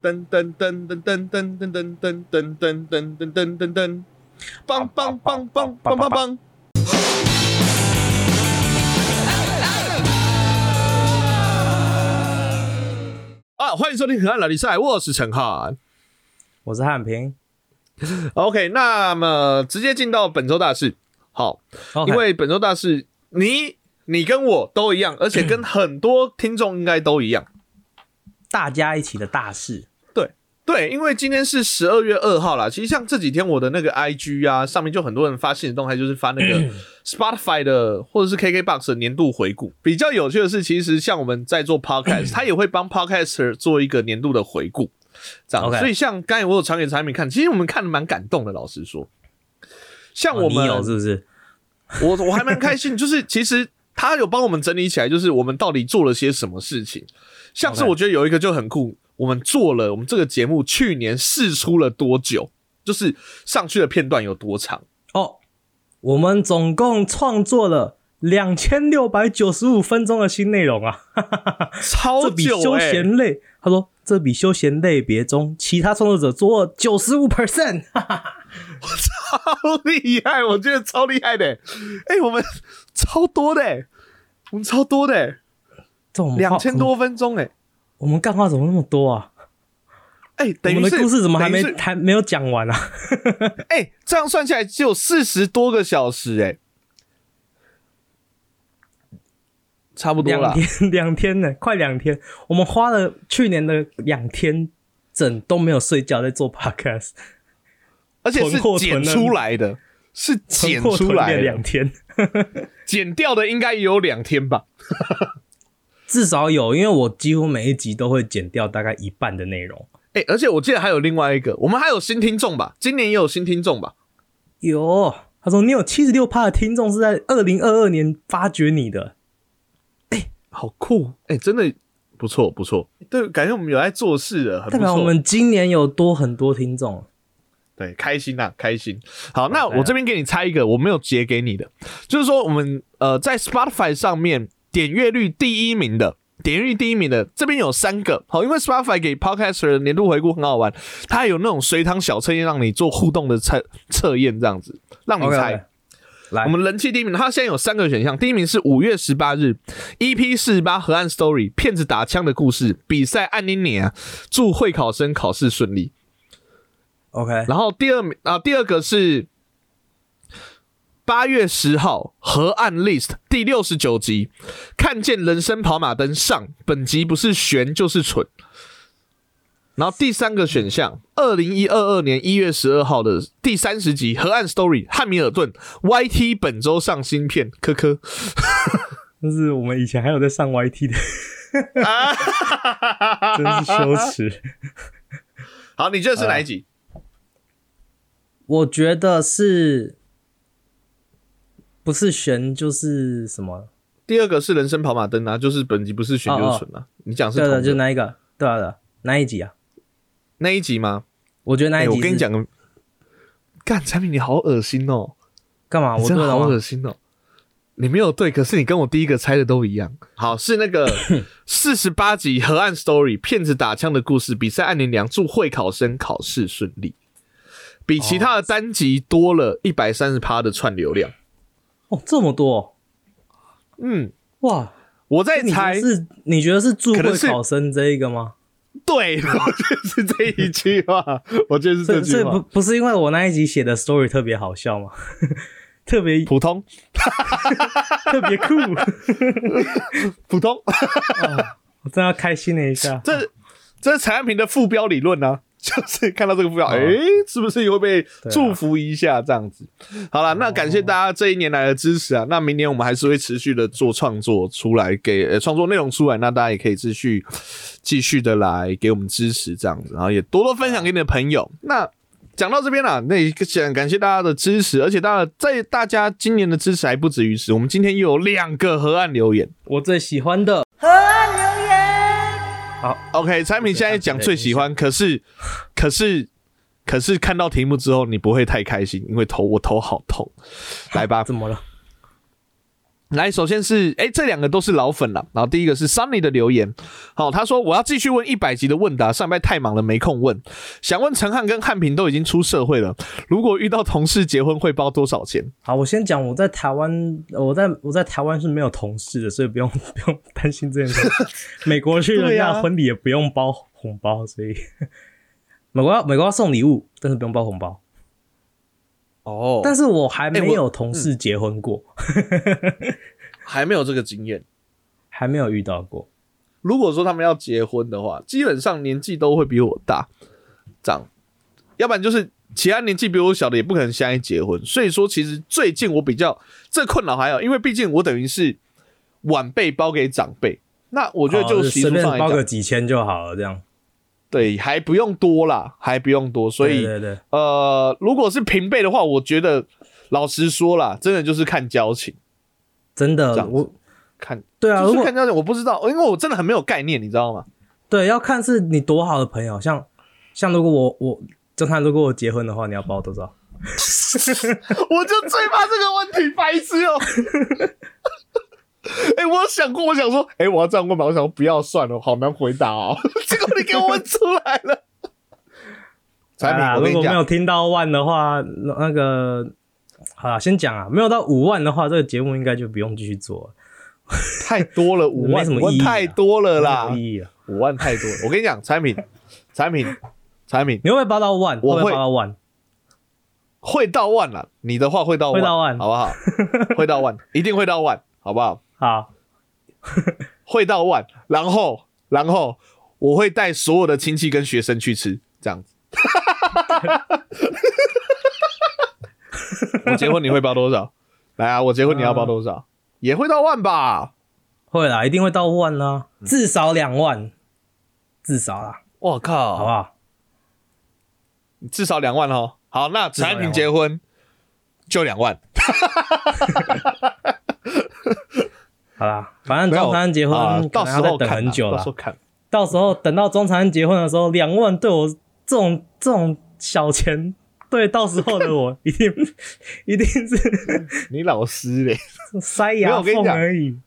噔噔噔噔噔噔噔噔噔噔噔噔噔噔噔噔，棒棒棒棒棒棒棒！啊，欢迎收听《河岸老比赛》，我是陈汉，我是汉平。OK，那么直接进到本周大事。好，因为本周大事，你你跟我都一样，而且跟 很多听众应该都一样，大家一起的大事。对对，因为今天是十二月二号啦。其实像这几天我的那个 IG 啊，上面就很多人发现实动态，就是发那个 Spotify 的或者是 KKBox 的年度回顾。比较有趣的是，其实像我们在做 Podcast，他也会帮 Podcaster 做一个年度的回顾。这样，所以像刚才我有传给产品看，其实我们看的蛮感动的。老实说，像我们有是不是？我我还蛮开心，就是其实他有帮我们整理起来，就是我们到底做了些什么事情。像是我觉得有一个就很酷，我们做了我们这个节目去年试出了多久，就是上去的片段有多长哦。我们总共创作了两千六百九十五分钟的新内容啊，超久休闲类，他说。这比休闲类别中其他创作者多九十五 percent，超厉害！我觉得超厉害的，哎，我们超多的，我们超多的，两千多分钟哎，我们干话怎么那么多啊？哎，等于的故事怎么还没还没有讲完啊？哎，这样算起来只有四十多个小时哎。差不多两天，两天呢，快两天。我们花了去年的两天整都没有睡觉在做 podcast，而且是剪出来的，是剪出来两天，剪掉的应该也有两天吧，至少有，因为我几乎每一集都会剪掉大概一半的内容。哎，而且我记得还有另外一个，我们还有新听众吧？今年也有新听众吧？有，他说你有七十六趴的听众是在二零二二年发掘你的。好酷哎，真的不错不错，对，感觉我们有在做事的，代表我们今年有多很多听众，对，开心呐，开心。好，那我这边给你猜一个，我没有截给你的，就是说我们呃在 Spotify 上面点阅率第一名的，点阅率第一名的这边有三个，好，因为 Spotify 给 Podcaster 的年度回顾很好玩，它有那种随堂小测验，让你做互动的测测验，这样子让你猜。来，我们人气第一名，它现在有三个选项。第一名是五月十八日，EP 四十八河岸 Story，骗子打枪的故事比赛，按你你啊，祝会考生考试顺利。OK，然后第二名啊，第二个是八月十号河岸 List 第六十九集，看见人生跑马灯上，本集不是悬就是蠢。然后第三个选项，二零一二二年一月十二号的第三十集《河岸 Story》汉密尔顿 YT 本周上新片，科科，就是我们以前还有在上 YT 的，啊，真是羞耻。好，你觉得是哪一集？我觉得是，不是悬就是什么？第二个是人生跑马灯啊，就是本集不是悬就是蠢啊。你讲是对的，就那一个？对的，哪一集啊？那一集吗？我觉得那一集，我跟你讲个，干产品你好恶心哦！干嘛？我真的好恶心哦！你没有对，可是你跟我第一个猜的都一样。好，是那个 四十八集河岸 story 骗子打枪的故事比赛，按年良祝会考生考试顺利，比其他的单集多了一百三十趴的串流量。哦，这么多！嗯，哇！我在猜是你觉得是祝会考生这一个吗？对，我就是这一句话，我就是这句话。不不是因为我那一集写的 story 特别好笑吗？特别普通，特别酷，普通。我真要开心了一下。这这是产品的副标理论呢。就是看到这个副标，哎，是不是也会被祝福一下这样子？好了，那感谢大家这一年来的支持啊！那明年我们还是会持续的做创作出来，给创作内容出来，那大家也可以继续继续的来给我们支持这样子，然后也多多分享给你的朋友。那讲到这边了，那也想感谢大家的支持，而且大家在大家今年的支持还不止于此，我们今天又有两个河岸留言，我最喜欢的。好，OK，产品现在讲最喜欢，可是，可是，可是看到题目之后，你不会太开心，因为头我头好痛。来吧，怎么了？来，首先是哎，这两个都是老粉了。然后第一个是 Sunny 的留言，好，他说我要继续问一百集的问答，上班太忙了没空问。想问陈汉跟汉平都已经出社会了，如果遇到同事结婚会包多少钱？好，我先讲，我在台湾，我在我在台湾是没有同事的，所以不用 不用担心这件事。美国去人家婚礼也不用包红包，所以 美国要美国要送礼物，但是不用包红包。哦，但是我还没有同事结婚过，还没有这个经验，还没有遇到过。如果说他们要结婚的话，基本上年纪都会比我大，长，要不然就是其他年纪比我小的也不可能现在结婚。所以说，其实最近我比较这困扰还有，因为毕竟我等于是晚辈包给长辈，那我觉得就随便包个几千就好了，这样。对，还不用多啦，还不用多，所以呃，如果是平辈的话，我觉得老实说啦，真的就是看交情，真的，我看对啊，就是看交情，我不知道，因为我真的很没有概念，你知道吗？对，要看是你多好的朋友，像像如果我我就看如果我结婚的话，你要包多少？我就最怕这个问题，白痴哦。哎，我想过，我想说，哎，我要这样问吗？我想说不要算了，好难回答哦。结果你给我问出来了。产品，如果没有听到万的话，那个，好，先讲啊，没有到五万的话，这个节目应该就不用继续做了。太多了，五万，什么意义？太多了啦，意义啊，五万太多了。我跟你讲，产品，产品，产品，你会不会包到万？我会包到万，会到万了。你的话会到，会到万，好不好？会到万，一定会到万，好不好？好，会到万，然后，然后我会带所有的亲戚跟学生去吃，这样子。我结婚你会包多少？来啊，我结婚你要包多少？也会到万吧？会啦，一定会到万啦，至少两万，至少啦。我靠，好不好？至少两万哦。好，那产品结婚就两万。好啦，反正中餐结婚到时候等很久了。到时候看，到时候等到中餐结婚的时候，两万对我这种这种小钱，对到时候的我 一定一定是 你老师嘞，塞牙缝而已。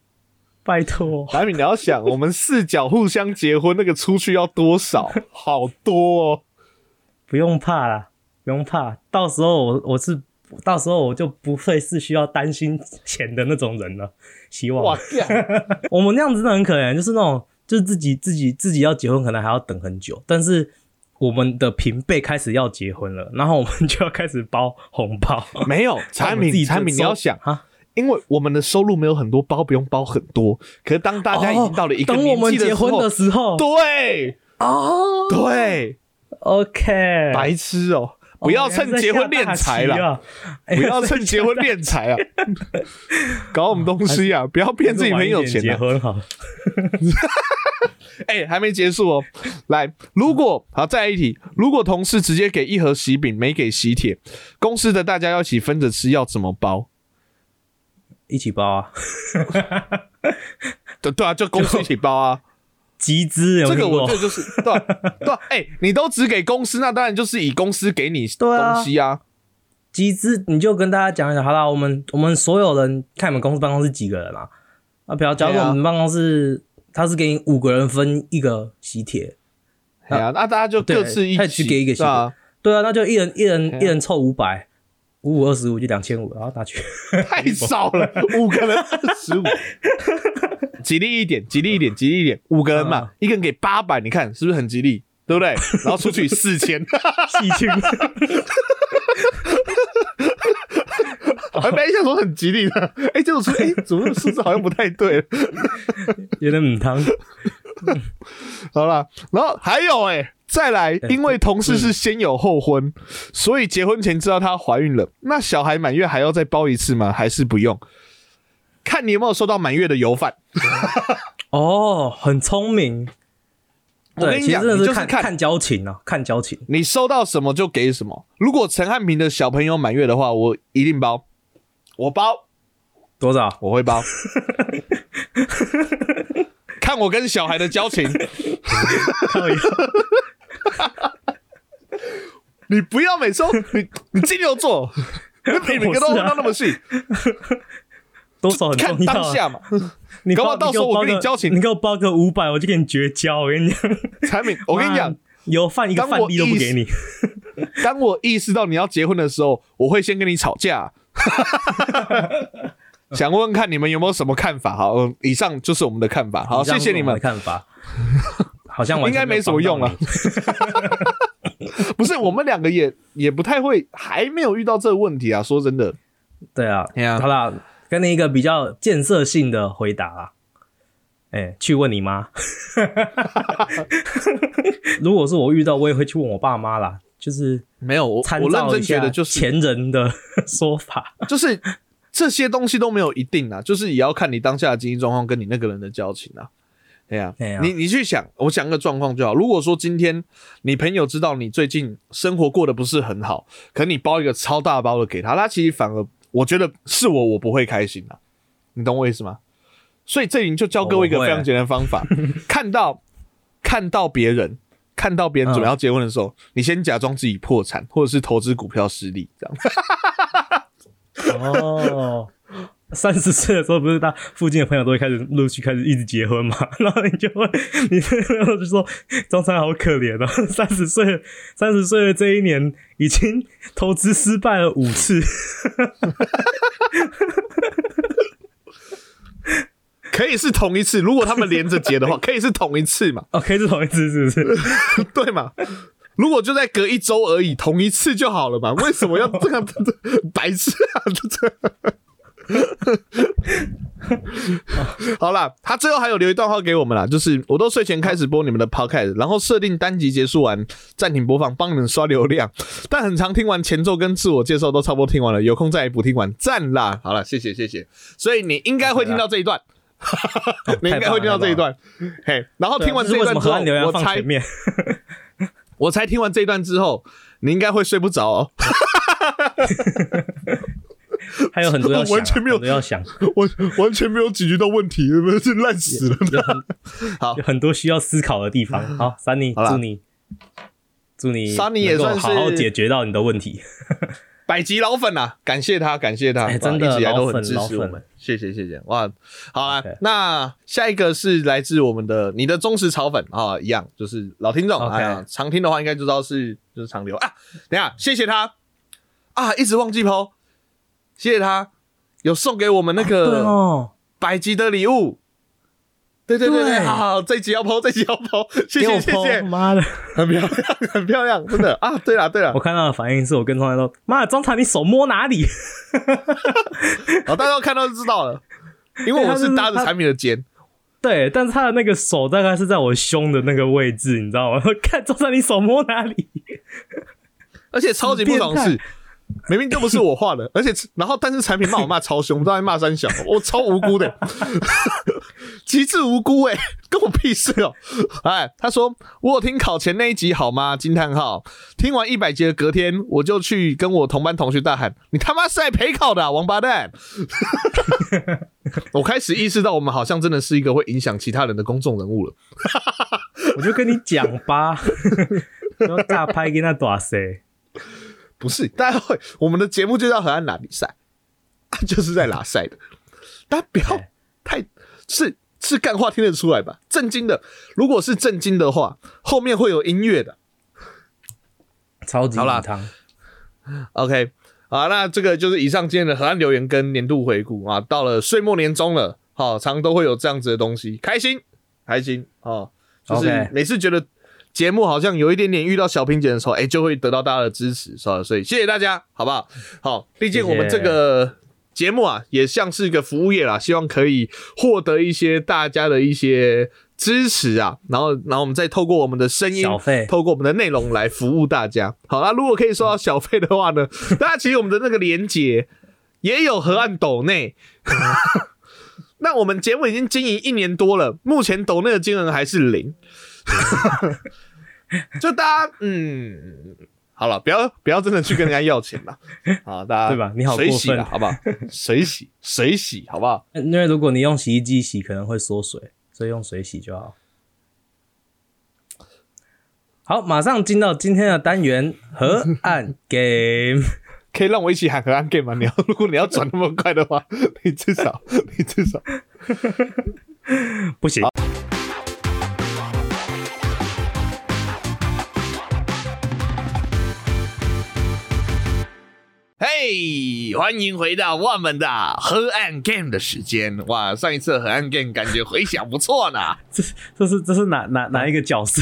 拜托，白米，你要想，我们四角互相结婚，那个出去要多少？好多哦！不用怕啦，不用怕，到时候我我是。到时候我就不会是需要担心钱的那种人了。希望。哇 我们那样子真的很可怜，就是那种就是自己自己自己要结婚，可能还要等很久。但是我们的平辈开始要结婚了，然后我们就要开始包红包。没有产品，产品你要想哈，因为我们的收入没有很多，包不用包很多。可是当大家已经到了一个等我们结婚的时候，对哦，对，OK，白痴哦。不要趁结婚敛财了，不要趁结婚敛财啊！搞什么东西啊？不要骗自己很有钱。结婚好，哎，还没结束哦。来，如果好再来一题，如果同事直接给一盒喜饼，没给喜帖，公司的大家要一起分着吃，要怎么包？一起包啊！对对啊，就公司一起包啊。集资，这个我觉得就是 对对，哎，你都只给公司，那当然就是以公司给你东西啊。集资，你就跟大家讲一讲，好了，我们我们所有人看你们公司办公室几个人啊？啊，比如假如我们办公室他是给你五个人分一个喜帖，对啊，那大家就各自一起给一个喜帖，对啊，那就一人一人一人凑五百。五五二十五就两千五，然后拿去，太少了，五个人二十五，吉利一点，吉利一点，吉利一点，五个人嘛，一个人给八百，你看是不是很吉利，对不对？然后出去四千，四千，我还没想说很吉利的，哎，这种数，哎，怎么数字好像不太对，有点母汤，好了，然后还有哎。再来，因为同事是先有后婚，所以结婚前知道她怀孕了。那小孩满月还要再包一次吗？还是不用？看你有没有收到满月的油饭。哦，很聪明。我跟你讲，你就是看看交情啊，看交情。你收到什么就给什么。如果陈汉平的小朋友满月的话，我一定包。我包多少？我会包。看我跟小孩的交情。你不要每次你你金牛座，你 每每个都问到那么细，多少很看重要、当下嘛。你搞不好到时候我跟你交情你给我包个五百，我就跟你绝交。我跟你讲，产品，我跟你讲，，有饭一个饭粒都不意给你。当我意识到你要结婚的时候，我会先跟你吵架。想问问看你们有没有什么看法？好，嗯以上就是我们的看法。好，谢谢你们。看法。好像完全应该没什么用了。不是我们两个也也不太会，还没有遇到这个问题啊。说真的，对啊，对啊好啦，给你一个比较建设性的回答啦。哎、去问你妈。如果是我遇到，我也会去问我爸妈啦，就是没有我认真照一下觉得就是前人的说法。就是这些东西都没有一定啊，就是也要看你当下的经济状况跟你那个人的交情啊。对呀、啊你你去想，我想个状况就好。如果说今天你朋友知道你最近生活过得不是很好，可你包一个超大包的给他，他其实反而我觉得是我我不会开心啊，你懂我意思吗？所以这里就教各位一个非常简单的方法，看到看到别人。看到别人准备要结婚的时候，你先假装自己破产，或者是投资股票失利，这样。哦，三十岁的时候，不是他附近的朋友都会开始陆续开始一直结婚嘛？然后你就会，你然后就说中山好可怜哦，三十岁，三十岁的这一年已经投资失败了五次。可以是同一次，如果他们连着结的话，可以是同一次嘛？哦，可以是同一次，是不是？对嘛？如果就在隔一周而已，同一次就好了嘛？为什么要这样 白痴啊？这 好啦，他最后还有留一段话给我们啦，就是我都睡前开始播你们的 podcast，然后设定单集结束完暂停播放，帮你们刷流量。但很常听完前奏跟自我介绍都差不多听完了，有空再补听完，赞啦！好了，谢谢谢谢。所以你应该会听到这一段，你应该会听到这一段。嘿，然后听完这一段之后我猜面？我猜听完这一段之后，你应该会睡不着哦。还有很多要想啊，完全没有很多要想，完 完全没有解决到问题，是烂死了。好有很多需要思考的地方。好，三妮，好啦祝你祝你 Sunny 也算好好解决到你的问题。百集老粉啊，感谢他，感谢他，哎真的哇一直以来都很支持我们，谢谢谢谢，哇，好啊那下一个是来自我们的你的忠实炒粉啊，一样就是老听众 OK 啊，常听的话应该就知道是就是常留啊，等一下谢谢他啊，一直忘记抛，谢谢他有送给我们那对个哦，百集的礼物。对对对好好，这一集要抛，这一集要抛，谢谢谢谢剖，，妈的！很漂亮，很漂亮，真的啊！对了对了我，看到的反应是我跟庄台说：“妈的，中场你手摸哪里好，大家都看到就知道了，因为我是搭着产品的肩，？” 对，但是他的那个手大概是在我胸的那个位置，你知道吗？看中场你手摸哪里？而且超级不爽的变是，明明就不是我画的，而且然后但是产品骂我骂超凶，不知道在骂三小，我超无辜的，极致无辜哎、跟我屁事哦、哎，他说我有听考前那一集好吗？惊叹号！听完一百集的隔天，我就去跟我同班同学大喊：“你他妈是来陪考的、啊、王八蛋！” 我开始意识到，我们好像真的是一个会影响其他人的公众人物了。我就跟你讲吧，要大拍给他打谁？不是，大家会我们的节目就叫河岸拉比赛，就是在拉赛的，大家不要太是是干话听得出来吧？震惊的，如果是震惊的话，后面会有音乐的。超级好啦汤。OK，好，那这个就是以上今天的河岸留言跟年度回顾啊。到了岁末年终了，好、常都会有这样子的东西，开心开心哦，就是每次觉得节目好像有一点点遇到小瓶颈的时候，哎、就会得到大家的支持，是吧？所以谢谢大家，好不好？好，毕竟我们这个节目啊，也像是一个服务业啦，希望可以获得一些大家的一些支持啊，然后，然后我们再透过我们的声音小费透过我们的内容来服务大家。好啦如果可以收到小费的话呢，大家其实我们的那个连结也有河岸斗内。那我们节目已经经营一年多了，目前斗内的金额还是零。就大家嗯，好了，不要不要真的去跟人家要钱了，好，大家 对吧你好过分水洗了，好不好？水洗 水洗，好不好？因为如果你用洗衣机洗，可能会缩水，所以用水洗就好。好，马上进到今天的单元河岸 game。可以让我一起喊河岸 game 吗？你要如果你要转那么快的话，你至少你至少不行。嘿，欢迎回到我们的河岸 game 的时间。哇，上一次河岸 game 感觉回响不错呢。这这是这是哪哪哪一个角色？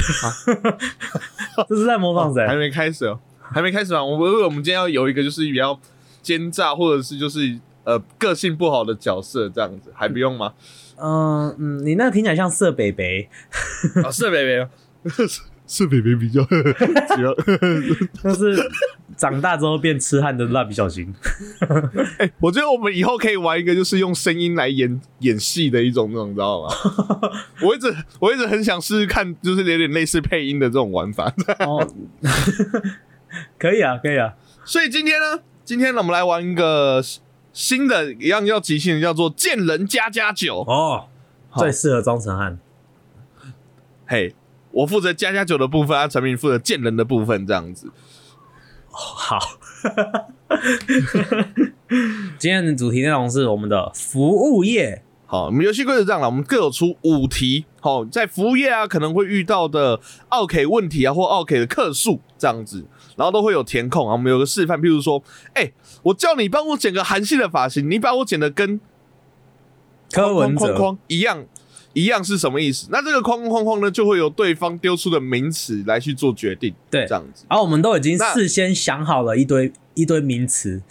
这是在模仿谁？还没开始哦，还没开始啊。我们我们今天要有一个就是比较奸诈，或者是就是呃个性不好的角色这样子，还不用吗？嗯嗯，你那个听起来像色北北啊，色北北，色北北比较主要，就是长大之后变痴汉的蜡笔小新。哎，我觉得我们以后可以玩一个，就是用声音来演演戏的一种那种，你知道吗？我一直我一直很想试试看，就是有点类似配音的这种玩法。哦，可以啊，可以啊。所以今天呢，今天呢，我们来玩一个。新的一样要即兴的叫做“见人加加酒”哦，最适合庄成汉。嘿，我负责加加酒的部分，阿陈明负责见人的部分，这样子。好，今天的主题内容是我们的服务业。好，我们游戏规则这样了，我们各有出五题。好，在服务业啊，可能会遇到的奥 K 问题啊，或奥 K 的客数这样子，然后都会有填空啊。我们有个示范，譬如说，哎。我叫你帮我剪个韩系的发型，你把我剪的跟柯文框框一样，一样是什么意思？那这个框框框框呢，就会由对方丢出的名词来去做决定。对，这样子。然后我们都已经事先想好了一堆一堆名词，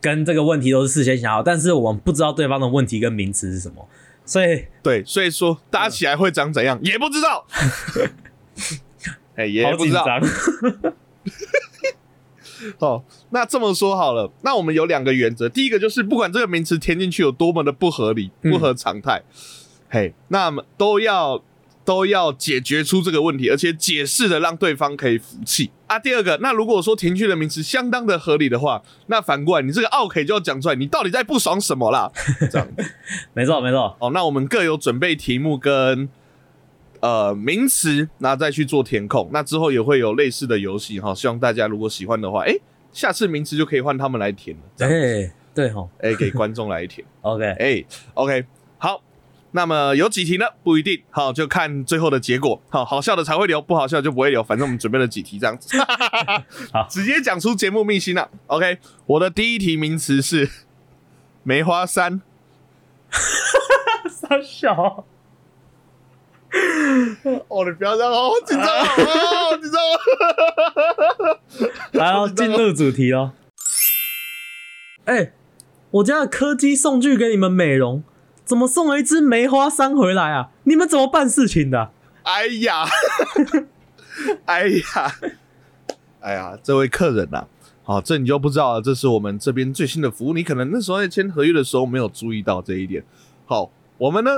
跟这个问题都是事先想好，但是我们不知道对方的问题跟名词是什么，所以对，所以说搭起来会长怎样也不知道。哎，也不知道。哦，那这么说好了，那我们有两个原则，第一个就是不管这个名词填进去有多么的不合理、不合常态，嘿，那么都要都要解决出这个问题，而且解释的让对方可以服气啊。第二个，那如果说停句的名词相当的合理的话，那反过来你这个 OK 就要讲出来，你到底在不爽什么啦？这样，没错没错。哦，那我们各有准备题目跟呃名词，那再去做填空，那之后也会有类似的游戏哈，希望大家如果喜欢的话，哎。下次名词就可以换他们来填了。哎，对哈，哎，给观众来填。OK，哎，OK，好。那么有几题呢？不一定，好，就看最后的结果。好，好笑的才会留，不好笑就不会留。反正我们准备了几题这样子。好，直接讲出节目秘辛了。OK，我的第一题名词是梅花山。傻笑。哦，你不要这样，好紧张，好紧张。来哦，进入主题哦。哎，我家的柯基送去给你们美容，怎么送了一只梅花山回来啊？你们怎么办事情的？哎呀，哎呀，哎呀，这位客人呐，好，这你就不知道了。这是我们这边最新的服务，你可能那时候在签合约的时候没有注意到这一点。好，我们呢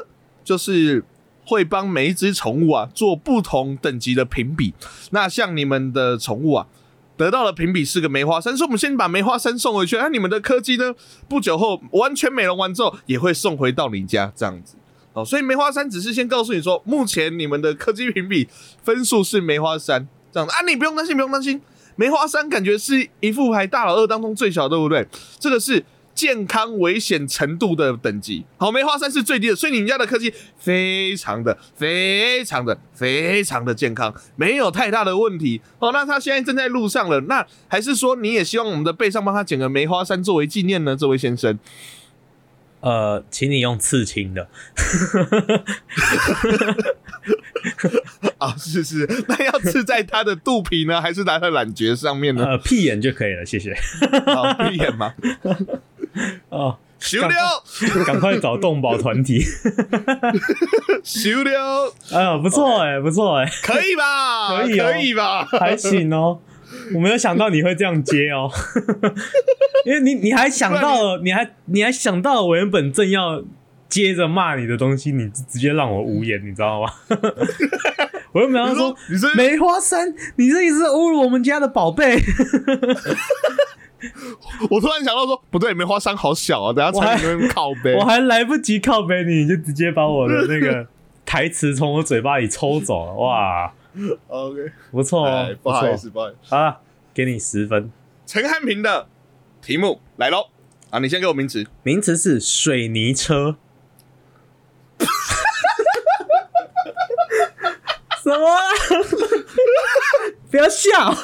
就是。会帮每一只宠物啊做不同等级的评比。那像你们的宠物啊，得到了评比是个梅花三，说我们先把梅花三送回去。那你们的柯基呢，不久后完全美容完之后，也会送回到你家这样子。哦，所以梅花三只是先告诉你说，目前你们的柯基评比分数是梅花三这样子啊，你不用担心，不用担心。梅花三感觉是一副牌大佬二当中最小，对不对？这个是。健康危险程度的等级，好，梅花山是最低的，所以你们家的科技非常的、非常的、非常的健康，没有太大的问题。哦，那他现在正在路上了，那还是说你也希望我们的背上帮他剪个梅花山作为纪念呢？这位先生，呃，请你用刺青的。啊，是是，那要刺在他的肚皮呢，还是在他的懒觉上面呢？呃，屁眼就可以了，谢谢。好，屁眼吗？哦，修掉，赶快找动保团体，修掉。哎 呀，不错哎，不错哎，可以吧？可以，可以吧？还行哦。我没有想到你会这样接哦，因为你你还想到了，你还你还想到了我原本正要接着骂你的东西，你直接让我无言，你知道吗？我又没有说梅花山，你这也是侮辱我们家的宝贝。我突然想到说，不对，梅花山好小啊，等下才能靠背，我还来不及靠背你，你就直接把我的那个 台词从我嘴巴里抽走了，哇！OK，不错哦，不好意思，不好意思，好了，给你十分。陈汉平的题目来喽！啊，你先给我名词。名词是水泥车。什么？不要笑！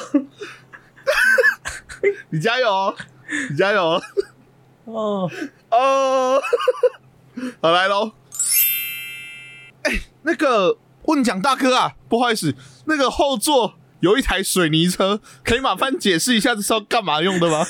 你加油哦！你加油哦！哦哦，好来喽！哎，那个问讲大哥啊，不好意思，那个后座有一台水泥车，可以麻烦解释一下这是要干嘛用的吗？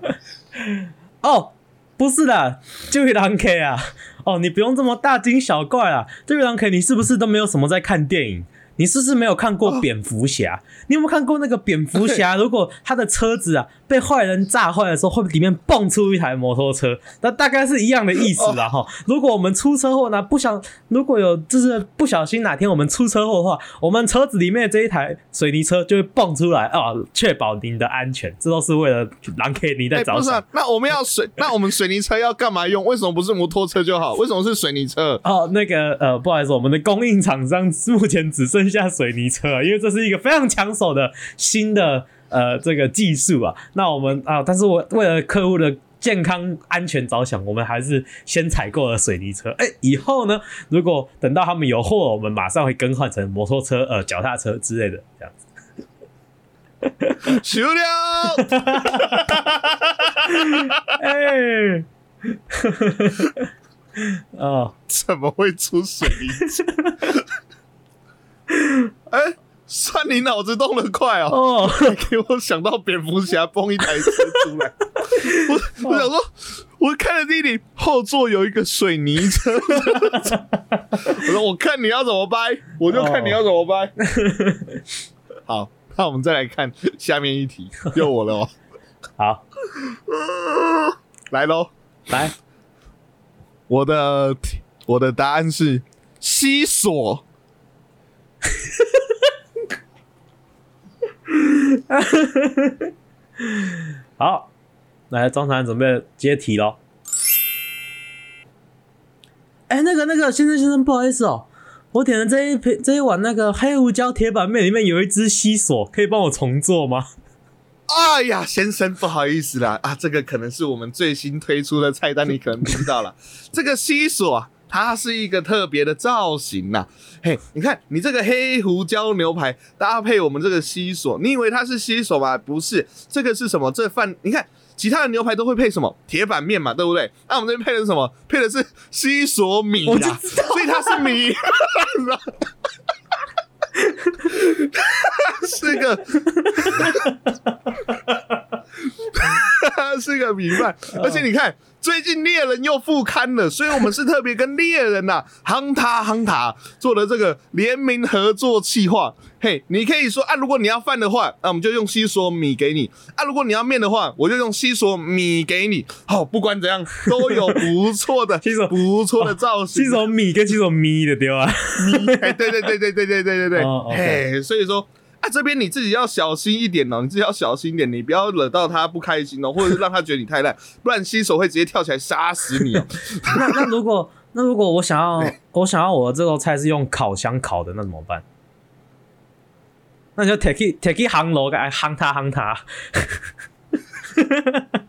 哦，不是的，就一狼 K 啊！哦，你不用这么大惊小怪啦！这一狼 K，你是不是都没有什么在看电影？你是不是没有看过蝙蝠侠？你有没有看过那个蝙蝠侠？如果他的车子啊被坏人炸坏的时候，会里面蹦出一台摩托车，那大概是一样的意思啦哈。如果我们出车祸呢，不想如果有就是不小心哪天我们出车祸的话，我们车子里面这一台水泥车就会蹦出来啊，确保您的安全。这都是为了狼 K 你在着想。那我们要水，那我们水泥车要干嘛用？为什么不是摩托车就好？为什么是水泥车？哦，那个呃，不好意思，我们的供应厂商目前只剩。下水泥车，因为这是一个非常抢手的新的呃这个技术啊。那我们啊，但是我为了客户的健康安全着想，我们还是先采购了水泥车。哎，以后呢，如果等到他们有货，我们马上会更换成摩托车、呃脚踏车之类的这样子。修了，哎，哦，怎么会出水泥车？哎，算你脑子动得快哦！哦，给我想到蝙蝠侠崩一台车出来。我 我想说，我看了弟弟后座有一个水泥车。我说，我看你要怎么掰，我就看你要怎么掰。好，那我们再来看下面一题，又我了哦。好，来喽，来，我的我的答案是西索。好，来，张传准备接题喽。哎，那个，那个，先生，先生，不好意思哦，我点的这一瓶这一碗那个黑胡椒铁板面里面有一只西索，可以帮我重做吗？哎呀，先生，不好意思啦，啊，这个可能是我们最新推出的菜单，你可能不知道了，这个西索啊。它是一个特别的造型呐，嘿，你看你这个黑胡椒牛排搭配我们这个西索，你以为它是西索吗？不是，这个是什么？这饭你看，其他的牛排都会配什么？铁板面嘛，对不对？那我们这边配的是什么？配的是西索米呀，所以它是米，是个，是个米饭，而且你看。最近猎人又复刊了，所以我们是特别跟猎人呐，夯塔夯塔做的这个联名合作企划。嘿，你可以说啊，如果你要饭的话，那我们就用西索米给你；啊，如果你要面的话，我就用西索米给你。好，不管怎样，都有不错的 西索，不错的造型。西索米跟西索米的对吧？米，对对对对对对对对对对。嘿，所以说。啊，这边你自己要小心一点哦，你自己要小心一点，你不要惹到他不开心哦，或者是让他觉得你太烂，不然新手会直接跳起来杀死你哦。那那如果那如果我想要我想要我的这道菜是用烤箱烤的，那怎么办？那你就 take it take it 夯楼，该夯他夯他。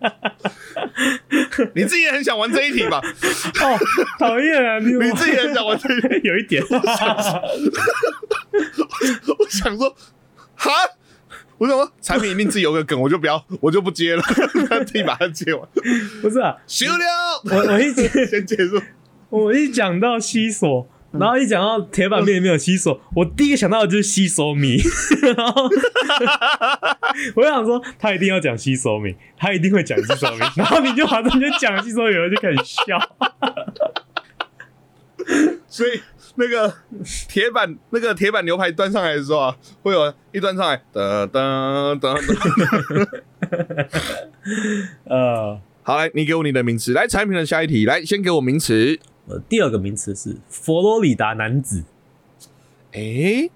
你自己也很想玩这一题吧？哦，讨厌啊！你 你自己也很想玩这一题，有一点。我想说，哈，我想说，产品一定自己有个梗，我就不要，我就不接了，自己把它接完。不是啊，休了。我我一先结束。我一讲到西索。然后一讲到铁板面里面有西索，我第一个想到的就是西索米。然后 我想说，他一定要讲西索米，他一定会讲西索米。然后你就马上就讲西索米，我就开始笑。所以那个铁板那个铁板牛排端上来的时候啊，会有一端上来，噔噔噔噔。呃，好，来，你给我你的名词，来产品的下一题，来先给我名词。第二个名词是佛罗里达男子，哎，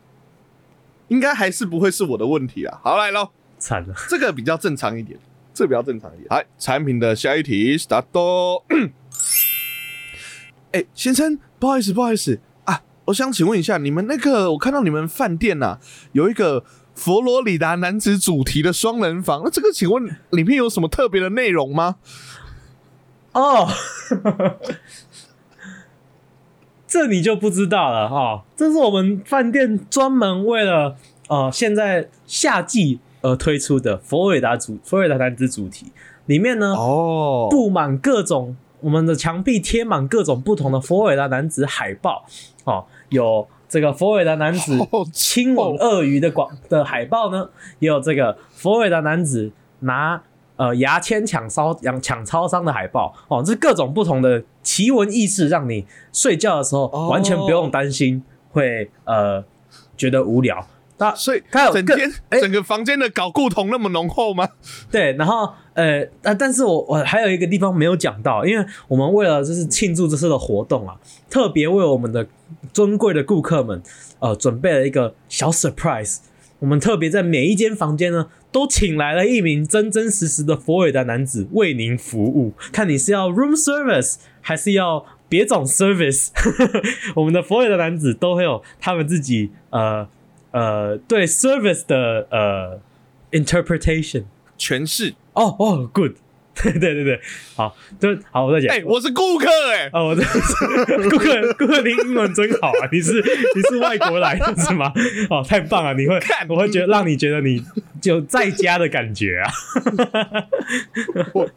应该还是不会是我的问题啊。好来喽，惨了，这个比较正常一点，这比较正常一点。来，产品的下一题，start。哎，先生，不好意思，不好意思啊，我想请问一下，你们那个，我看到你们饭店呐有一个佛罗里达男子主题的双人房，那这个请问里面有什么特别的内容吗？哦，这你就不知道了哈。这是我们饭店专门为了呃现在夏季而推出的佛罗里达主佛罗里达男子主题，里面呢哦，布满各种我们的墙壁贴满各种不同的佛罗里达男子海报哦，有这个佛罗里达男子好亲吻鳄鱼的广的海报呢，也有这个佛罗里达男子拿呃牙签抢烧抢抢超商的海报哦，这各种不同的奇闻异事，让你睡觉的时候哦完全不用担心会呃觉得无聊。那所以它有整 整个房间的搞固酮那么浓厚吗？对，然后呃，但但是我我还有一个地方没有讲到，因为我们为了就是庆祝这次的活动啊，特别为我们的尊贵的顾客们呃准备了一个小 surprise。我们特别在每一间房间呢，都请来了一名真真实实的佛罗里达男子为您服务。看你是要 room service 还是要别种 service，我们的佛罗里达男子都会有他们自己呃呃对 service 的呃 interpretation。诠释哦哦，good，对对对对，好，就好，我再讲。哎、我是顾客哎、哦，我这顾客顾客，你英文真好啊！你是你是外国来的是吗？哦，太棒了！你会看我会觉得让你觉得你就在家的感觉啊！我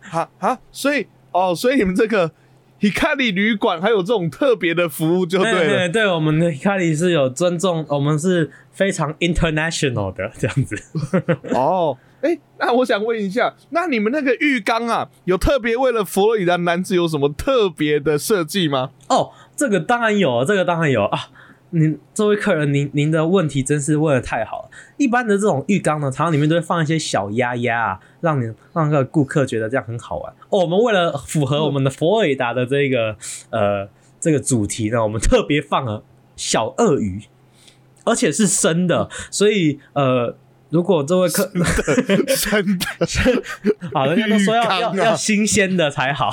哈哈，所以哦，所以你们这个 Hikari 旅馆还有这种特别的服务就对了。对对，我们的卡里是有尊重，我们是非常 international 的这样子。哦，哎、那我想问一下，那你们那个浴缸啊，有特别为了佛罗里达男子有什么特别的设计吗？哦，这个当然有，这个当然有啊！您这位客人，您您的问题真是问的太好了。一般的这种浴缸呢，常常里面都会放一些小鸭鸭啊，让你让个顾客觉得这样很好玩。哦，我们为了符合我们的佛罗里达的这个呃这个主题呢，我们特别放了小鳄鱼，而且是生的，所以呃。如果这位客真的，好，人家都说要要要新鲜的才好。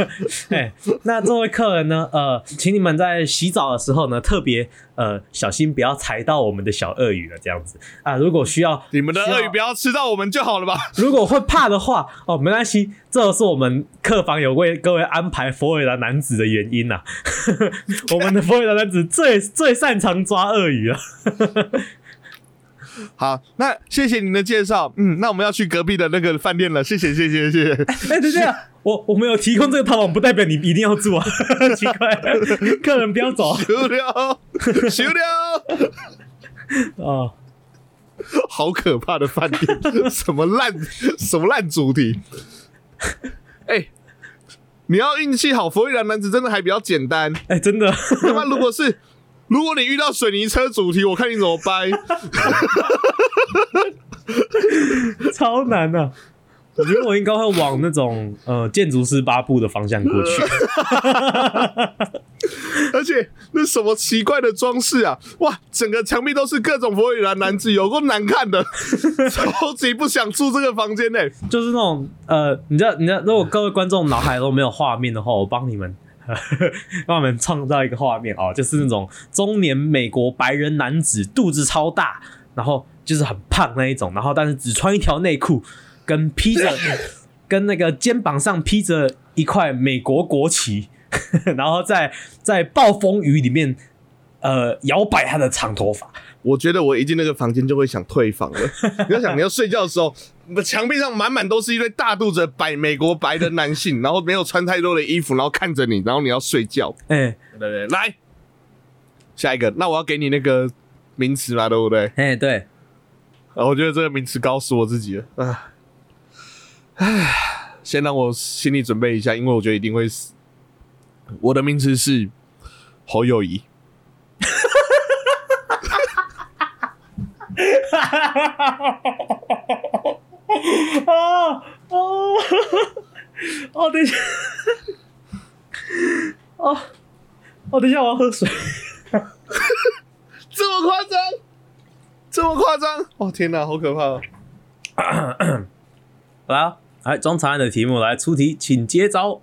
哎，那这位客人呢？呃，请你们在洗澡的时候呢，特别呃小心，不要踩到我们的小鳄鱼了。这样子啊，如果需要你们的鳄鱼不要吃到我们就好了吧？如果会怕的话，哦，没关系，这是我们客房有为各位安排佛罗里达男子的原因呐、我们的佛罗里达男子最最擅长抓鳄鱼了。好，那谢谢您的介绍。嗯，那我们要去隔壁的那个饭店了。谢谢，谢谢，谢谢。哎、等一下，我我们有提供这个套房，不代表你一定要住啊！奇怪，客人不要走休了，休了。哦。好可怕的饭店，什么烂什么烂主题？哎、你要运气好，佛罗里达男子真的还比较简单。哎、真的，那么如果是如果你遇到水泥车主题，我看你怎么掰。超难的、我觉得我应该会往那种呃建筑师八部的方向过去。而且那什么奇怪的装饰啊！哇，整个墙壁都是各种佛罗里达男子，有够难看的，超级不想住这个房间呢、就是那种呃，你知道，你知道，如果各位观众脑海都没有画面的话，我帮你们。帮我们创造一个画面哦，就是那种中年美国白人男子，肚子超大，然后就是很胖那一种，然后但是只穿一条内裤，跟披着 跟那个肩膀上披着一块美国国旗，然后在在暴风雨里面呃摇摆他的长头发，我觉得我一进那个房间就会想退房了。你要想，你要睡觉的时候，墙壁上满满都是一堆大肚子白美国白的男性，然后没有穿太多的衣服，然后看着你，然后你要睡觉。哎、对对，来下一个，那我要给你那个名词嘛，对不对？哎、对，啊，我觉得这个名词告诉我自己了。啊，唉，先让我心里准备一下，因为我觉得一定会死。我的名词是侯友谊。哦哦 哦，等一下，哦哦，等一下，我要喝水。这么夸张？这么夸张？哦天哪，好可怕、哦！来啊，来中长安的题目来出题，请接招。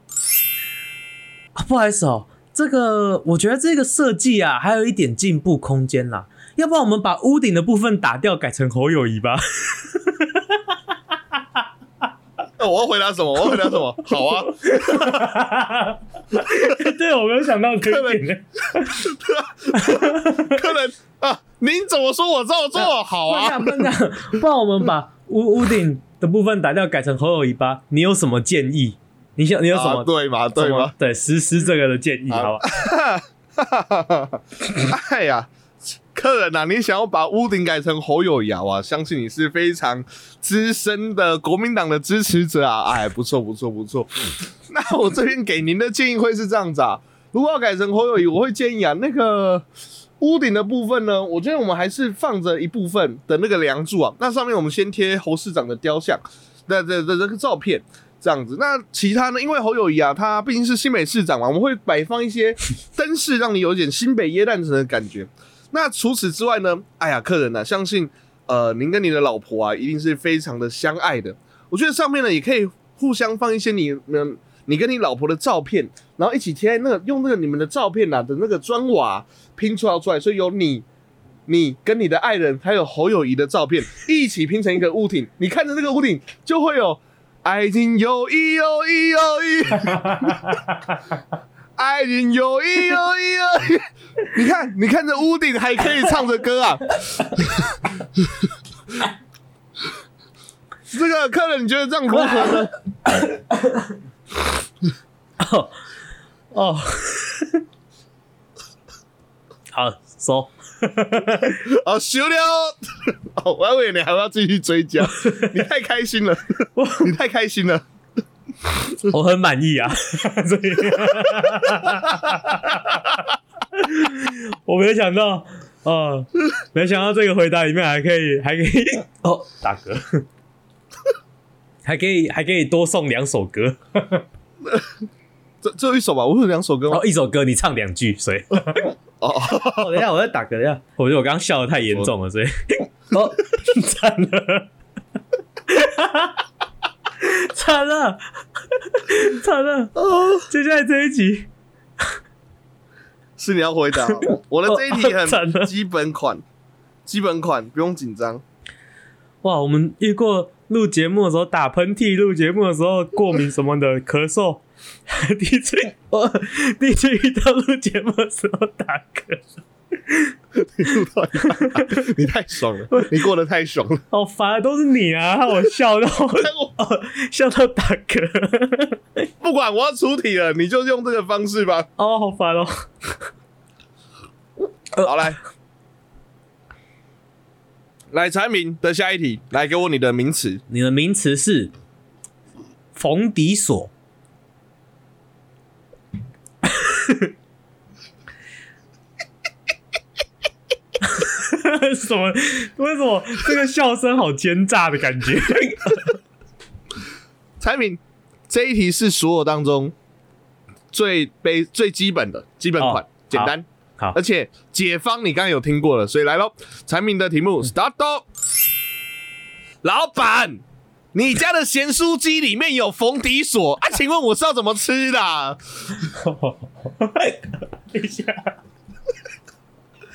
啊，不好意思哦，这个我觉得这个设计啊，还有一点进步空间啦。要不然我们把屋顶的部分打掉，改成侯友谊吧。我要回答什么？我要回答什么？好啊。对，我没有想到这一点。客人 啊，您怎么说我照做？好啊。不然不然我们把 屋屋顶的部分打掉，改成侯友尾巴。你有什么建议？你想你有什么对吗？对吗？对，实施这个的建议，好吧？哎呀。客人呐，你想要把屋顶改成侯友尧啊？相信你是非常资深的国民党的支持者啊！哎，不错不错不错。那我这边给您的建议会是这样子啊：如果要改成侯友谊，我会建议啊，那个屋顶的部分呢，我觉得我们还是放着一部分的那个梁柱啊，那上面我们先贴侯市长的雕像的的的这个照片，这样子。那其他呢？因为侯友谊啊，他毕竟是新北市长嘛，我们会摆放一些灯饰，让你有点新北耶诞城的感觉。那除此之外呢？哎呀，客人呢？相信呃，您跟你的老婆啊，一定是非常的相爱的。我觉得上面呢，也可以互相放一些你们你跟你老婆的照片，然后一起贴在那个用那个你们的照片呐的那个砖瓦拼出来出来，所以有你你跟你的爱人还有侯友谊的照片 一起拼成一个屋顶，你看着那个屋顶就会有爱情有一有一有一。爱情有一有一有一，你看，你看这屋顶还可以唱着歌啊！这个客人，你觉得这样如何呢？哦哦，好收，好休了。哦，我还以为你还要继续追加，你太开心了，你太开心了。我很满意啊，所以。我没想到，哦，没想到这个回答里面还可以，还可以哦，打嗝，还可以，还可以多送两首歌，这只有一首吧？我有两首歌哦，一首歌你唱两句，所以。哦，等一下我在打嗝，等一下，我觉得我刚刚笑的太严重了，所以。哦，惨了。惨了，惨了！哦，接下来这一集是你要回答。我的这一题很基本款，基本款不用紧张。哇，我们遇过录节目的时候打喷嚏，录节目的时候过敏什么的，咳嗽。第一次，我第一次遇到录节目的时候打嗝。你录到你太爽了，你过得太爽了，好烦，都是你啊！我笑到 笑到打嗝。不管我要出题了，你就用这个方式吧。哦，好烦哦。好来，来产品的下一题，来给我你的名词。你的名词是冯迪索。什么？为什么这个笑声好奸诈的感觉？产品这一题是所有当中最悲最基本的基本款，简单好，而且解方你刚刚有听过了，所以来喽。产品的题目，start。老板，你家的咸酥鸡里面有冯迪索啊？请问我是要怎么吃的？等一下。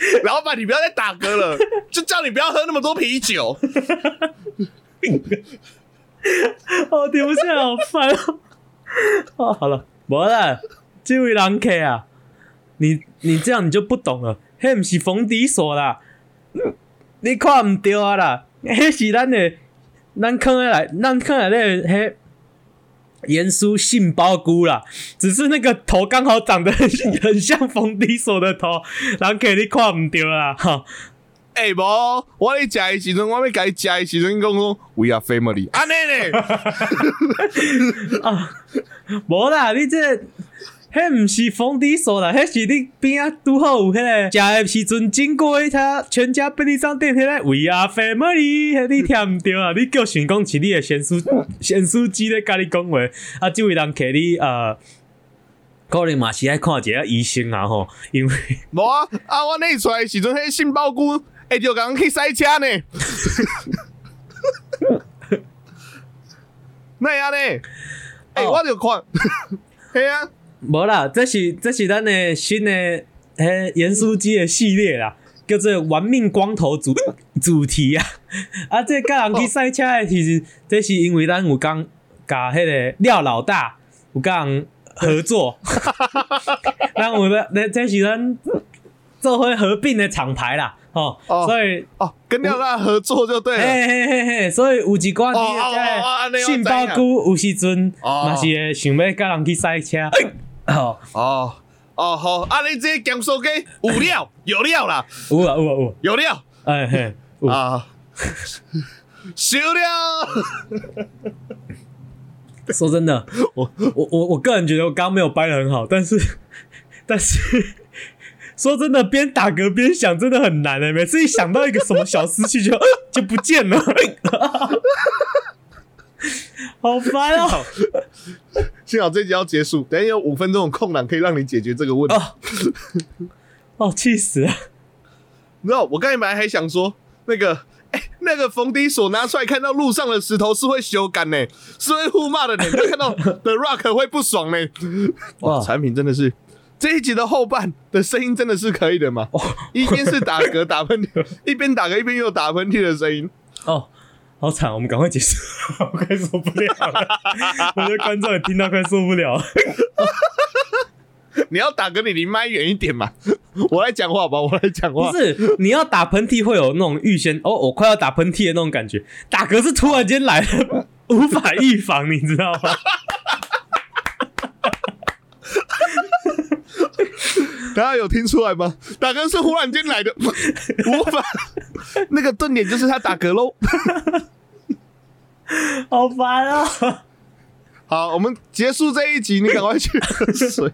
老板，你不要再打嗝了，就叫你不要喝那么多啤酒。哦，停不下来，好烦哦。哦，好了，没了。这位狼客啊，你你这样你就不懂了。迄不是冯迪所啦，你看唔对啊啦，迄是咱的，咱坑的来，咱坑来的迄。盐酥杏鲍菇啦，只是那个头刚好长得很很像冯迪所的头，然后给你看唔掉啦。哈，哎，无，我咧食的时阵，我要甲伊食的时阵，讲讲 We are family，安尼咧。啊，无啦，你这。迄毋是封底所啦，迄是你边啊拄好有迄个食诶时阵经过迄他全家便利商店迄个 We are family，迄你听毋着啊？你叫想讲是你诶咸酥咸酥鸡咧，甲你讲话啊？即位人客你呃，可能嘛是爱看一下医生啊吼，因为 无啊啊！我那出来时阵，迄杏鲍菇会着人去塞车呢，那样呢？哎，我就看，嘿啊。无啦，这是这是咱的新的迄盐酥鸡的系列啦，叫做“玩命光头”主主题啊！啊，这甲人去赛车的，其实这是因为咱有讲甲迄个廖老大有讲合作，咱有咧，那这是咱做伙合并的厂牌啦，哦，所以哦，跟廖大合作就对了，嘿嘿嘿嘿，所以有一寡啲杏鲍菇有时阵嘛是会想要甲人去赛车，哦哦。哦好，啊你这讲说给有料有料啦，有啊有啊有，有料，哎嘿啊，修料。说真的，我我我我个人觉得我刚刚没有掰的很好，但是 但是说真的，边打嗝边想真的很难诶，每次一想到一个什么小思绪就 就不见了。好烦哦！幸好这集要结束，等下有五分钟的空档可以让你解决这个问题。哦，气死了！你知道我刚才本来还想说，那个哎，那个冯迪所拿出来，看到路上的石头是会修改呢，是会互骂的呢。看到 The Rock 会不爽呢。哇，产品真的是这一集的后半的声音真的是可以的吗？一边是打嗝打喷嚏，一边打嗝一边又打喷嚏的声音。哦。好惨，我们赶快结束，我快受不了了。我的观众也听到快受不了。你要打嗝，你离麦远一点嘛。我来讲话吧，我来讲话。不是，你要打喷嚏会有那种预先哦，我快要打喷嚏的那种感觉。打嗝是突然间来的，无法预防，你知道吗？大家有听出来吗？打嗝是忽然间来的，无法。那个顿点就是他打嗝喽。好烦啊！好，我们结束这一集，你赶快去喝水。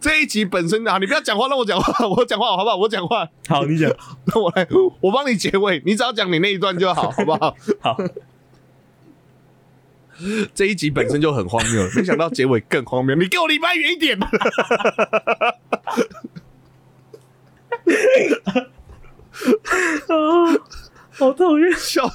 这一集本身啊，你不要讲话，让我讲话，我讲话好不好？我讲话，好，你讲，那我来，我帮你结尾，你只要讲你那一段就好，好不好？好。这一集本身就很荒谬，没想到结尾更荒谬。你给我离麦远一点。好讨厌笑。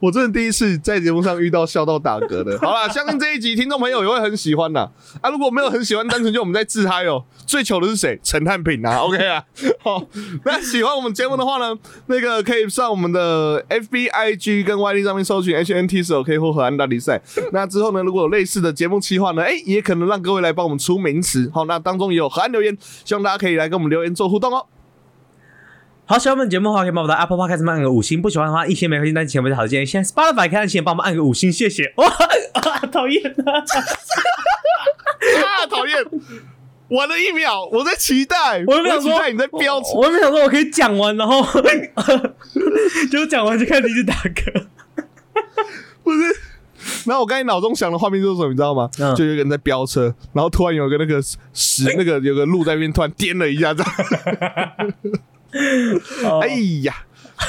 我真的第一次在节目上遇到笑到打嗝的。好啦，相信这一集听众朋友也会很喜欢呐。啊，如果没有很喜欢，单纯就我们在自嗨哦。最糗的是谁？陈汉平啊。OK 啊。好，那喜欢我们节目的话呢，那个可以上我们的 FBIG 跟 YD 上面搜寻 HNT 手 K 或河岸大比赛。那之后呢，如果有类似的节目企划呢，哎，也可能让各位来帮我们出名词。好，那当中也有河岸留言，希望大家可以来跟我们留言做互动哦。好，喜欢我们节目的话，可以帮我们的 Apple Podcast 按个五星；不喜欢的话，一星没关系，但是千万不要好建议。现在 Spotify 可以请帮我们按个五星，谢谢。哇，讨厌 啊！讨厌！晚了一秒，我在期待，我没有期待你在飙车，我没想说我可以讲完，然后 就讲完就开始一直打嗝。不是，然后我刚才脑中想的画面就是什么，你知道吗？就有一个人在飙车，然后突然有个那个屎，那个有个路在那边突然颠了一下，这样。哎呀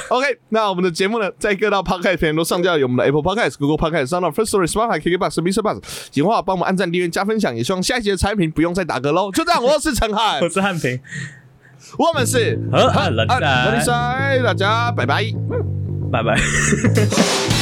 ，OK，那我们的节目呢，在各大 Podcast 平台都上架，有我们的 Apple Podcast、Google Podcast、s o u n d First Story、Spotify、KKBox、Mr. Bus。喜欢的话，帮我们按赞、订阅、加分享，也希望下一集的产品不用再打嗝喽。就这样，我是陈汉，我是汉平，我们是和汉人赛，大家拜拜，拜拜。